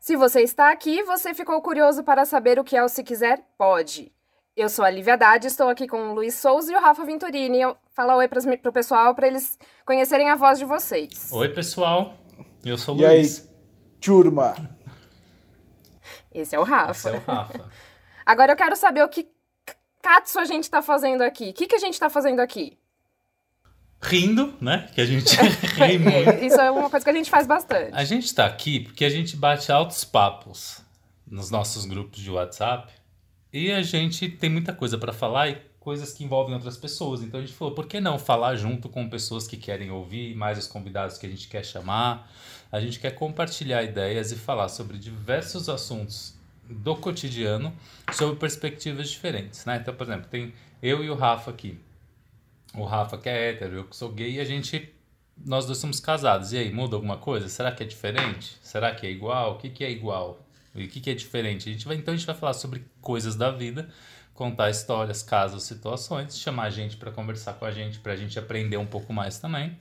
Se você está aqui, você ficou curioso para saber o que é o Se Quiser, pode. Eu sou a Lívia Haddad, estou aqui com o Luiz Souza e o Rafa Venturini. Eu falo oi para o pessoal para eles conhecerem a voz de vocês. Oi, pessoal. Eu sou o E Luiz. aí, turma? Esse é o Rafa. Esse é o Rafa. Agora eu quero saber o que Katsu a gente tá fazendo aqui. O que, que a gente tá fazendo aqui? Rindo, né? Que a gente ri muito. É, isso é uma coisa que a gente faz bastante. A gente tá aqui porque a gente bate altos papos nos nossos grupos de WhatsApp e a gente tem muita coisa pra falar e coisas que envolvem outras pessoas. Então a gente falou, por que não falar junto com pessoas que querem ouvir, mais os convidados que a gente quer chamar? A gente quer compartilhar ideias e falar sobre diversos assuntos do cotidiano sob perspectivas diferentes, né? Então, por exemplo, tem eu e o Rafa aqui. O Rafa que é hétero, eu que sou gay, e a gente nós dois somos casados. E aí, muda alguma coisa? Será que é diferente? Será que é igual? O que, que é igual? E o que, que é diferente? A gente vai, então a gente vai falar sobre coisas da vida, contar histórias, casos, situações, chamar a gente para conversar com a gente, para a gente aprender um pouco mais também.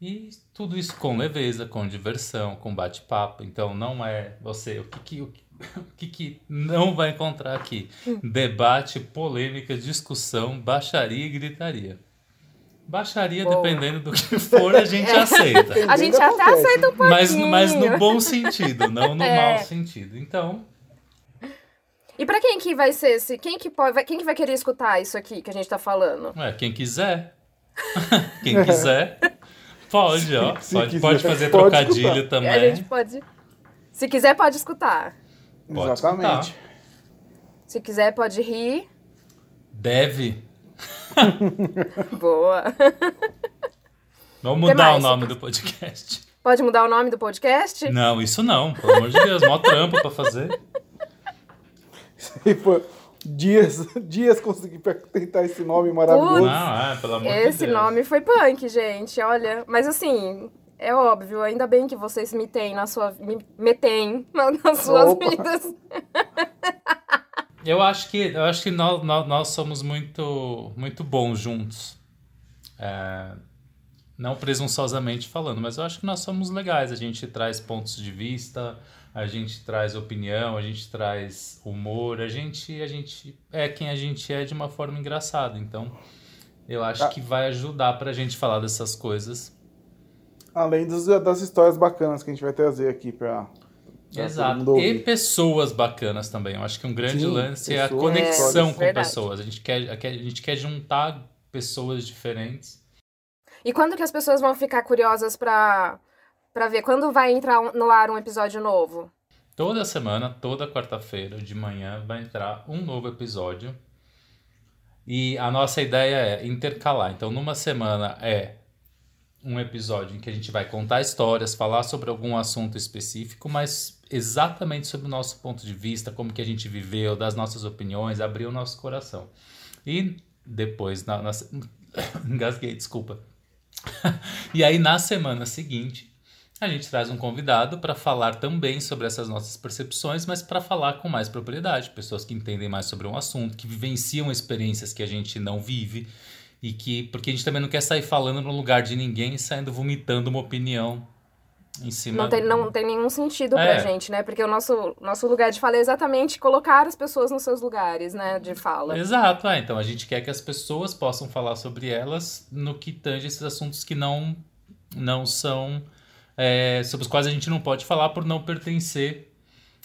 E tudo isso com leveza, com diversão, com bate-papo. Então não é você. O que, que, o que, o que, que não vai encontrar aqui? Debate, polêmica, discussão, baixaria e gritaria. Baixaria, Boa. dependendo do que for, a gente aceita. A gente até Acontece. aceita um pouquinho. Mas, mas no bom sentido, não no É. mau sentido. Então, E pra quem que vai ser esse... Quem que, pode, vai- quem que vai querer escutar isso aqui que a gente tá falando? é, quem quiser. quem quiser, pode, ó. Se pode, quiser, pode fazer pode trocadilho escutar. também. A gente pode... Se quiser, pode escutar. Pode Exatamente. Se quiser, pode rir. Deve. Boa. Vamos Que mudar o nome do podcast. Pode mudar o nome do podcast? Não, isso não, pelo amor de Deus, mó trampo pra fazer. E foi dias, dias consegui pra tentar esse nome maravilhoso. Não, é, pelo amor de Esse Deus. nome foi punk, gente, olha. Mas assim, é óbvio, ainda bem que vocês me têm na sua. me metem na- nas suas Opa. vidas. Eu acho que, eu acho que nós, nós, nós somos muito, muito bons juntos. É, não presunçosamente falando, mas eu acho que nós somos legais. A gente traz pontos de vista, a gente traz opinião, a gente traz humor, a gente, a gente é quem a gente é de uma forma engraçada. Então, eu acho Ah. que vai ajudar pra gente falar dessas coisas. Além dos- das histórias bacanas que a gente vai trazer aqui todo Exato. E pessoas bacanas também. Eu acho que um grande Sim, lance é a conexão É, com verdade. pessoas. A gente, quer, a gente quer juntar pessoas diferentes. E quando que as pessoas vão ficar curiosas pra, pra ver? Quando vai entrar no ar um episódio novo? Toda semana, toda quarta-feira de manhã, vai entrar um novo episódio. E a nossa ideia é intercalar. Então, numa semana é um episódio em que a gente vai contar histórias, falar sobre algum assunto específico, mas exatamente sobre o nosso ponto de vista, como que a gente viveu, das nossas opiniões, abrir o nosso coração. E depois, na, na... engasguei, desculpa. e aí, na semana seguinte, a gente traz um convidado para falar também sobre essas nossas percepções, mas para falar com mais propriedade, pessoas que entendem mais sobre um assunto, que vivenciam experiências que a gente não vive e que porque a gente também não quer sair falando no lugar de ninguém e saindo vomitando uma opinião em cima Não tem, não tem nenhum sentido pra É. gente, né? Porque o nosso, nosso lugar de fala é exatamente colocar as pessoas nos seus lugares, né? De fala. Exato, é. Então a gente quer que as pessoas possam falar sobre elas no que tange esses assuntos que não, não são. é, sobre os quais a gente não pode falar por não pertencer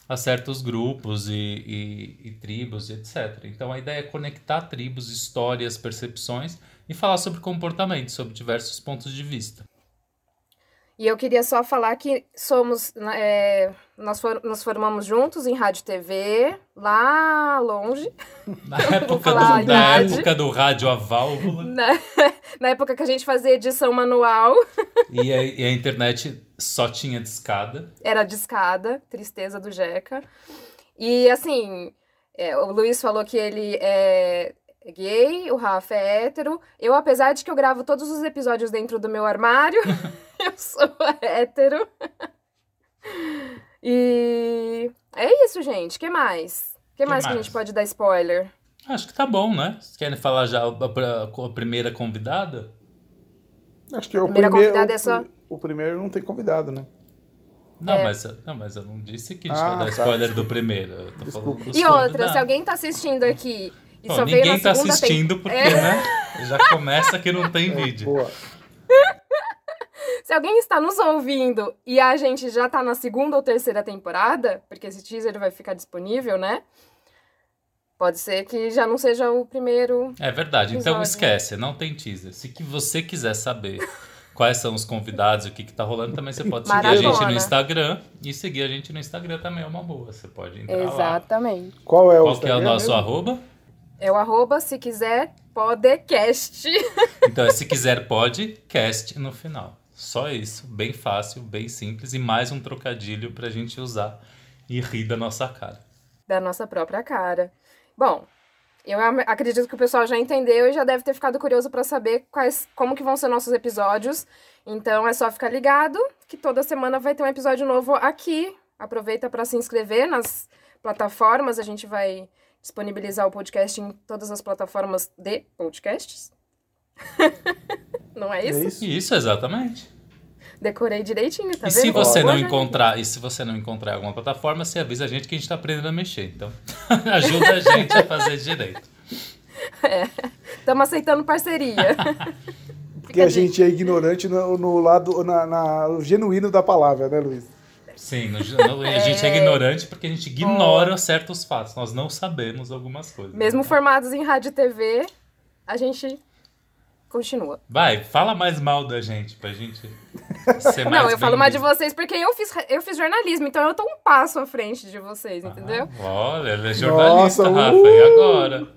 a certos grupos e, e, e tribos e etc. Então a ideia é conectar tribos, histórias, percepções e falar sobre comportamento, sobre diversos pontos de vista. E eu queria só falar que somos. é, nós for- nos formamos juntos em rádio e TV, lá longe, Na época, do, na época do rádio a válvula né? na época que a gente fazia edição manual, e a, e a internet só tinha discada. era discada, tristeza do Jeca. E assim, é, o Luiz falou que ele é gay, o Rafa é hétero. Eu, apesar de que eu gravo todos os episódios dentro do meu armário, eu sou hétero. E é isso, gente. que mais? que Que mais que a mais? gente pode dar spoiler? Acho que tá bom, né? Vocês querem falar já a, a- a primeira convidada? Acho que é o Primeira primeiro. convidada o, é só- o primeiro não tem convidado, né? Não, É. mas, não, mas eu não disse que a gente Ah, vai dar tá. spoiler do primeiro. Eu tô Desculpa. falando dos E outra, convidados. se alguém tá assistindo aqui e Bom, só veio na ninguém tá segunda tem- assistindo porque, É. né? Já começa que não tem É, vídeo. boa. Se alguém está nos ouvindo e a gente já tá na segunda ou terceira temporada, porque esse teaser vai ficar disponível, né? Pode ser que já não seja o primeiro. É verdade. Então Episódio. esquece, não tem teaser. Se que você quiser saber quais são os convidados e o que, que tá rolando, também você pode seguir a gente no Instagram. E seguir a gente no Instagram também é uma boa. Você pode entrar lá. Exatamente. Qual é o Qual que é o nosso mesmo? arroba? É o arroba, se quiser, podcast. Então é se quiser podcast no final. Só isso. Bem fácil, bem simples. E mais um trocadilho pra gente usar e rir da nossa cara. da nossa própria cara. Bom, eu acredito que o pessoal já entendeu e já deve ter ficado curioso para saber quais, como que vão ser nossos episódios. Então é só ficar ligado que toda semana vai ter um episódio novo aqui. Aproveita para se inscrever nas plataformas. A gente vai disponibilizar o podcast em todas as plataformas de podcasts. Não é É isso? isso? Isso, exatamente. Decorei direitinho, tá e vendo? se você Boa não encontrar, e se você não encontrar alguma plataforma, você avisa a gente que a gente tá aprendendo a mexer. Então, ajuda a gente a fazer direito. Estamos aceitando parceria. Porque a gente é ignorante no, no lado, na, na- no genuíno da palavra, né, Luiz? Sim, no- no- a gente é ignorante porque a gente ignora certos fatos. Nós não sabemos algumas coisas. Mesmo formados em rádio e TV, a gente continua. Vai, fala mais mal da gente, pra gente ser mais Não, eu falo mais de vocês porque eu fiz, eu fiz jornalismo, então eu tô um passo à frente de vocês, entendeu? Ah, olha, ela é jornalista, Nossa, Rafa, uh! e agora?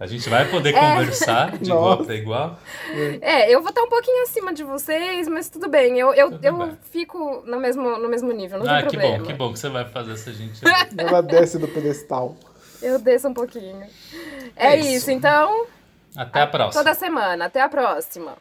A gente vai poder É. conversar de igual para igual? É, eu vou estar um pouquinho acima de vocês, mas tudo bem. Eu, eu, Tudo eu bem. fico no mesmo, no mesmo nível, não ah, tem que problema. bom, que bom que você vai fazer essa gente. Ela desce do pedestal. Eu desço um pouquinho. É, É isso. isso, então, Até a próxima. toda semana. Até a próxima.